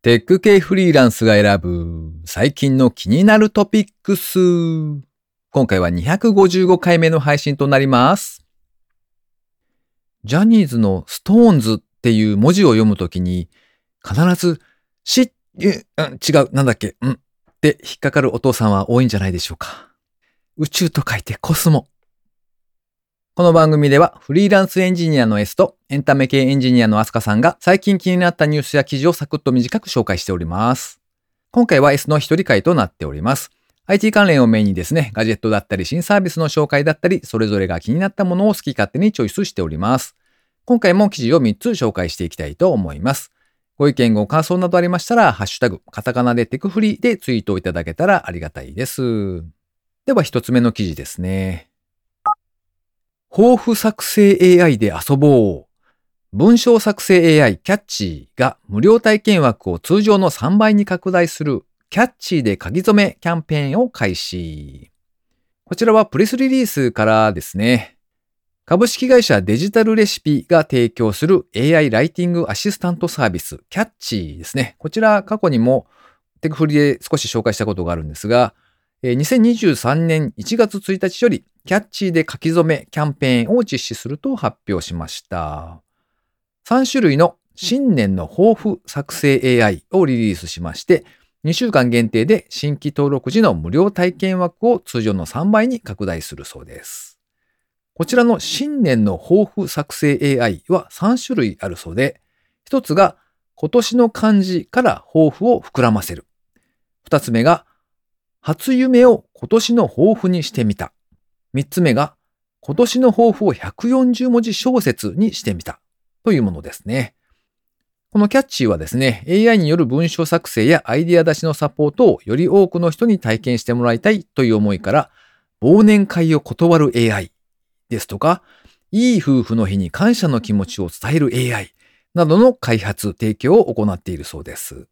テック系フリーランスが選ぶ最近の気になるトピックス。今回は255回目の配信となります。ジャニーズの SixTONES っていう文字を読むときに必ずし、うん違う、なんだっけ、うんって引っかかるお父さんは多いんじゃないでしょうか。宇宙と書いてコスモ。この番組ではフリーランスエンジニアの S とエンタメ系エンジニアのアスカさんが最近気になったニュースや記事をサクッと短く紹介しております。今回は S の一人会となっております。IT 関連をメインにですね、ガジェットだったり新サービスの紹介だったり、それぞれが気になったものを好き勝手にチョイスしております。今回も記事を3つ紹介していきたいと思います。ご意見ご感想などありましたら、ハッシュタグ、カタカナでテクフリーでツイートをいただけたらありがたいです。では一つ目の記事ですね。抱負作成 AI で遊ぼう。文章作成 AI キャッチーが無料体験枠を通常の3倍に拡大するキャッチーで書き初めキャンペーンを開始。こちらはプレスリリースからですね。株式会社デジタルレシピが提供する AI ライティングアシスタントサービスキャッチーですね。こちら過去にもテクフリで少し紹介したことがあるんですが、えー2023年1月1日よりキャッチーで書き初めキャンペーンを実施すると発表しました。3種類の新年の抱負作成 AI をリリースしまして、2週間限定で新規登録時の無料体験枠を通常の3倍に拡大するそうです。こちらの新年の抱負作成 AI は3種類あるそうで、1つが今年の漢字から抱負を膨らませる。2つ目が初夢を今年の抱負にしてみた。3つ目が今年の抱負を140文字小説にしてみた。というものですね。このキャッチーはですね、AI による文章作成やアイディア出しのサポートをより多くの人に体験してもらいたいという思いから、忘年会を断る AI ですとか、いい夫婦の日に感謝の気持ちを伝える AI などの開発、提供を行っているそうです。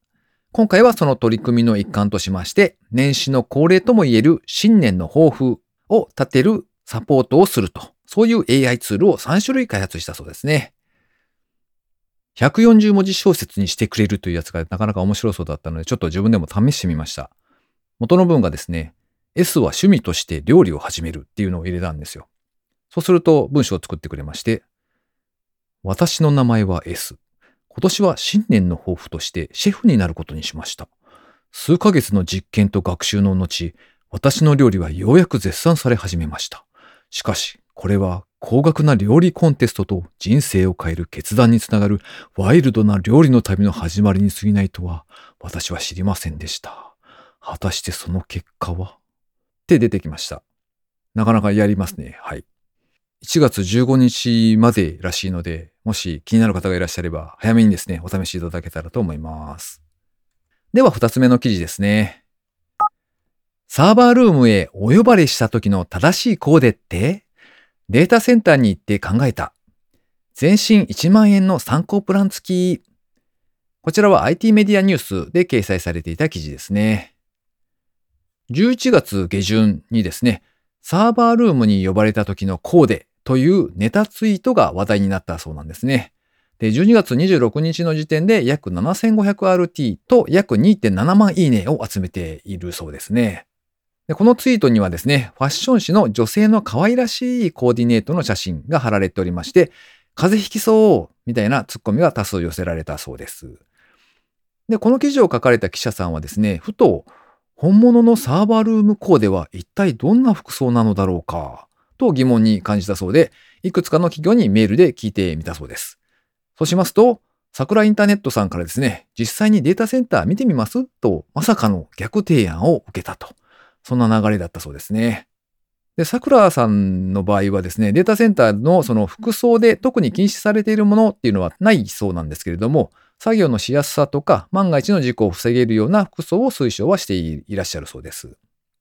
今回はその取り組みの一環としまして、年始の恒例とも言える新年の抱負を立てるサポートをすると、そういう AI ツールを3種類開発したそうですね。140文字小説にしてくれるというやつがなかなか面白そうだったので、ちょっと自分でも試してみました。元の文がですね、S は趣味として料理を始めるっていうのを入れたんですよ。そうすると文章を作ってくれまして、私の名前は S。今年は新年の抱負としてシェフになることにしました。数ヶ月の実験と学習の後、私の料理はようやく絶賛され始めました。しかし、これは高額な料理コンテストと人生を変える決断につながるワイルドな料理の旅の始まりに過ぎないとは私は知りませんでした。果たしてその結果は？って出てきました。なかなかやりますね。はい。1月15日までらしいので、もし気になる方がいらっしゃれば早めにですね、お試しいただけたらと思います。では2つ目の記事ですね。サーバールームへお呼ばれした時の正しいコーデって？データセンターに行って考えた。全身1万円の参考プラン付き。こちらは IT メディアニュースで掲載されていた記事ですね。11月下旬にですね、サーバールームに呼ばれた時のコーデというネタツイートが話題になったそうなんですね。で、12月26日の時点で約 7500RT と約2.7万いいねを集めているそうですね。でこのツイートにはですね、ファッション誌の女性の可愛らしいコーディネートの写真が貼られておりまして、風邪ひきそうみたいなツッコミが多数寄せられたそうです。で、この記事を書かれた記者さんはですね、ふと、本物のサーバールームコーデは一体どんな服装なのだろうか、と疑問に感じたそうで、いくつかの企業にメールで聞いてみたそうです。そうしますと、桜インターネットさんからですね、実際にデータセンター見てみますと、まさかの逆提案を受けたと。そんな流れだったそうですね。で、桜さんの場合はですね、データセンターのその服装で特に禁止されているものっていうのはないそうなんですけれども、作業のしやすさとか万が一の事故を防げるような服装を推奨はしていらっしゃるそうです。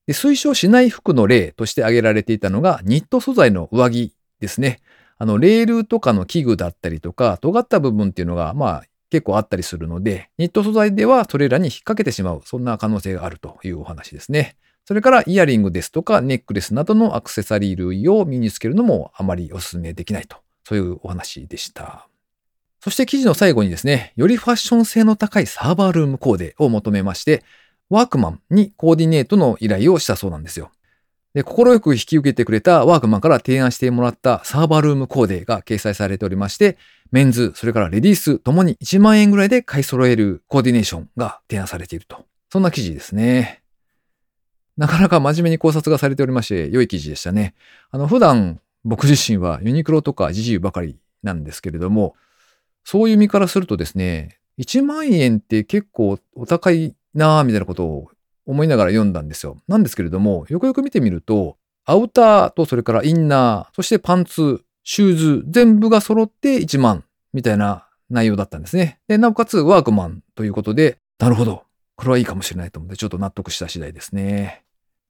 で推奨しない服の例として挙げられていたのがニット素材の上着ですね。あの、レールとかの器具だったりとか、尖った部分っていうのが、まあ、結構あったりするので、ニット素材ではそれらに引っ掛けてしまう、そんな可能性があるというお話ですね。それからイヤリングですとかネックレスなどのアクセサリー類を身につけるのもあまりお勧めできないと、そういうお話でした。そして記事の最後にですね、よりファッション性の高いサーバールームコーデを求めまして、ワークマンにコーディネートの依頼をしたそうなんですよ。で、快く引き受けてくれたワークマンから提案してもらったサーバールームコーデが掲載されておりまして、メンズ、それからレディースともに1万円ぐらいで買い揃えるコーディネーションが提案されていると。そんな記事ですね。なかなか真面目に考察がされておりまして、良い記事でしたね。あの、普段僕自身はユニクロとか GG ばかりなんですけれども、そういう身からするとですね、1万円って結構お高いなぁ、みたいなことを思いながら読んだんですよ。なんですけれども、よくよく見てみると、アウターとそれからインナー、そしてパンツ、シューズ、全部が揃って1万みたいな内容だったんですね。で、なおかつワークマンということで、なるほど。これはいいかもしれないと思って、ちょっと納得した次第ですね。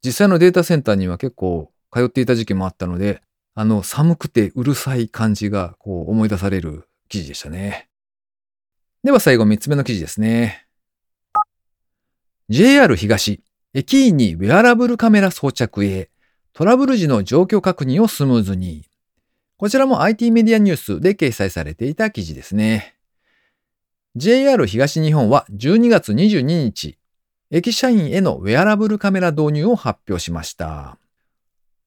実際のデータセンターには結構通っていた時期もあったので、あの寒くてうるさい感じがこう思い出される記事でしたね。では最後3つ目の記事ですね。JR 東、駅員にウェアラブルカメラ装着へ、トラブル時の状況確認をスムーズに。こちらも IT メディアニュースで掲載されていた記事ですね。JR 東日本は12月22日、駅社員へのウェアラブルカメラ導入を発表しました。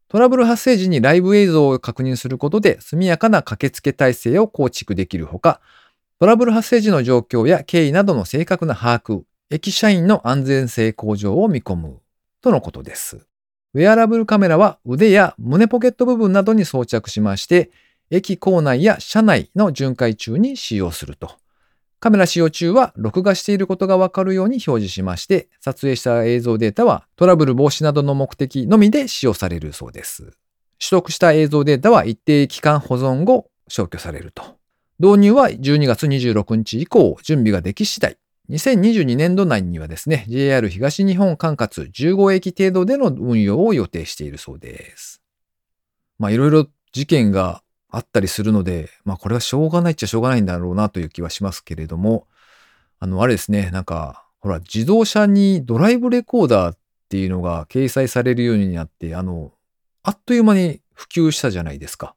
トラブル発生時にライブ映像を確認することで速やかな駆けつけ体制を構築できるほか、トラブル発生時の状況や経緯などの正確な把握、駅社員の安全性向上を見込むとのことです。ウェアラブルカメラは腕や胸ポケット部分などに装着しまして、駅構内や車内の巡回中に使用すると。カメラ使用中は録画していることがわかるように表示しまして、撮影した映像データはトラブル防止などの目的のみで使用されるそうです。取得した映像データは一定期間保存後消去されると。導入は12月26日以降準備ができ次第2022年度内にはですね、JR 東日本管轄15駅程度での運用を予定しているそうです。まあいろいろ事件があったりするので、まあこれはしょうがないっちゃしょうがないんだろうなという気はしますけれども、あの、あれですね、なんか、ほら、自動車にドライブレコーダーっていうのが掲載されるようになって、あの、あっという間に普及したじゃないですか。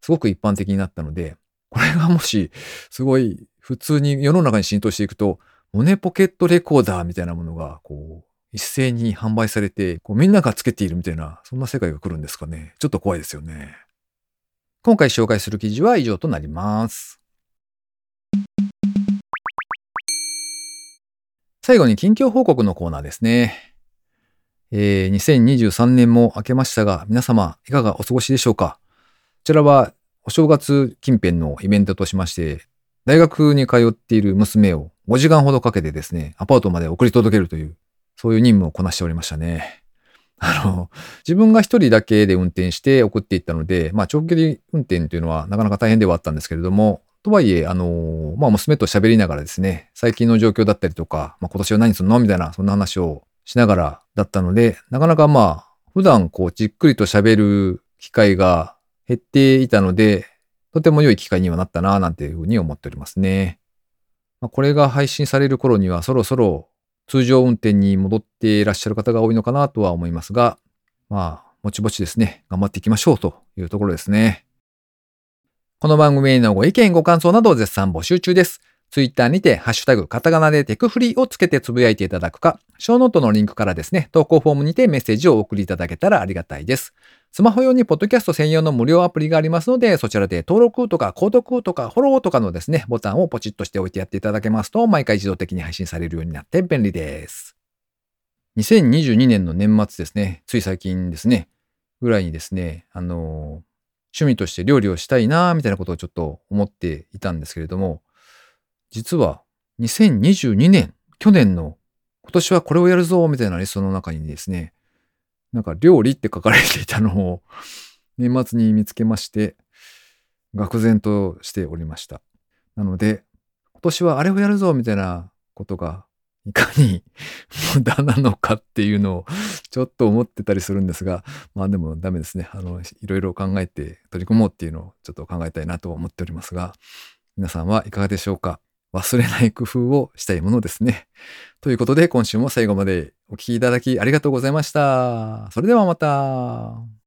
すごく一般的になったので、これがもし、すごい普通に世の中に浸透していくと、胸ポケットレコーダーみたいなものが、こう、一斉に販売されて、こうみんながつけているみたいな、そんな世界が来るんですかね。ちょっと怖いですよね。今回紹介する記事は以上となります。最後に近況報告のコーナーですね。えー、2023年も明けましたが、皆様いかがお過ごしでしょうか？こちらはお正月近辺のイベントとしまして、大学に通っている娘を5時間ほどかけてですね、アパートまで送り届けるという、そういう任務をこなしておりましたね。あの、自分が一人だけで運転して送っていったので、まあ長距離運転というのはなかなか大変ではあったんですけれども、とはいえ、あの、まあ娘と喋りながらですね、最近の状況だったりとか、まあ今年は何するの？みたいな、そんな話をしながらだったので、なかなかまあ、普段こうじっくりと喋る機会が減っていたので、とても良い機会にはなったなぁなんていうふうに思っておりますね。まあ、これが配信される頃にはそろそろ通常運転に戻っていらっしゃる方が多いのかなとは思いますが、まあ、ぼちぼちですね、頑張っていきましょうというところですね。この番組へのご意見、ご感想など絶賛募集中です。ツイッターにて、ハッシュタグ、カタカナでテクフリーをつけてつぶやいていただくか、ショーノートのリンクからですね、投稿フォームにてメッセージをお送りいただけたらありがたいです。スマホ用にポッドキャスト専用の無料アプリがありますので、そちらで登録とか購読とかフォローとかのですね、ボタンをポチッとしておいてやっていただけますと、毎回自動的に配信されるようになって便利です。2022年の年末ですね、つい最近ですね、ぐらいにですね、あの、趣味として料理をしたいなみたいなことをちょっと思っていたんですけれども、実は2022年、去年の今年はこれをやるぞみたいなリストの中にですね、なんか料理って書かれていたのを 年末に見つけまして、愕然としておりました。なので、今年はあれをやるぞみたいなことがいかに 無駄なのかっていうのをちょっと思ってたりするんですが、まあでもダメですね。あの、いろいろ考えて取り組もうっていうのをちょっと考えたいなと思っておりますが、皆さんはいかがでしょうか？忘れない工夫をしたいものですね。ということで今週も最後までお聴きいただきありがとうございました。それではまた。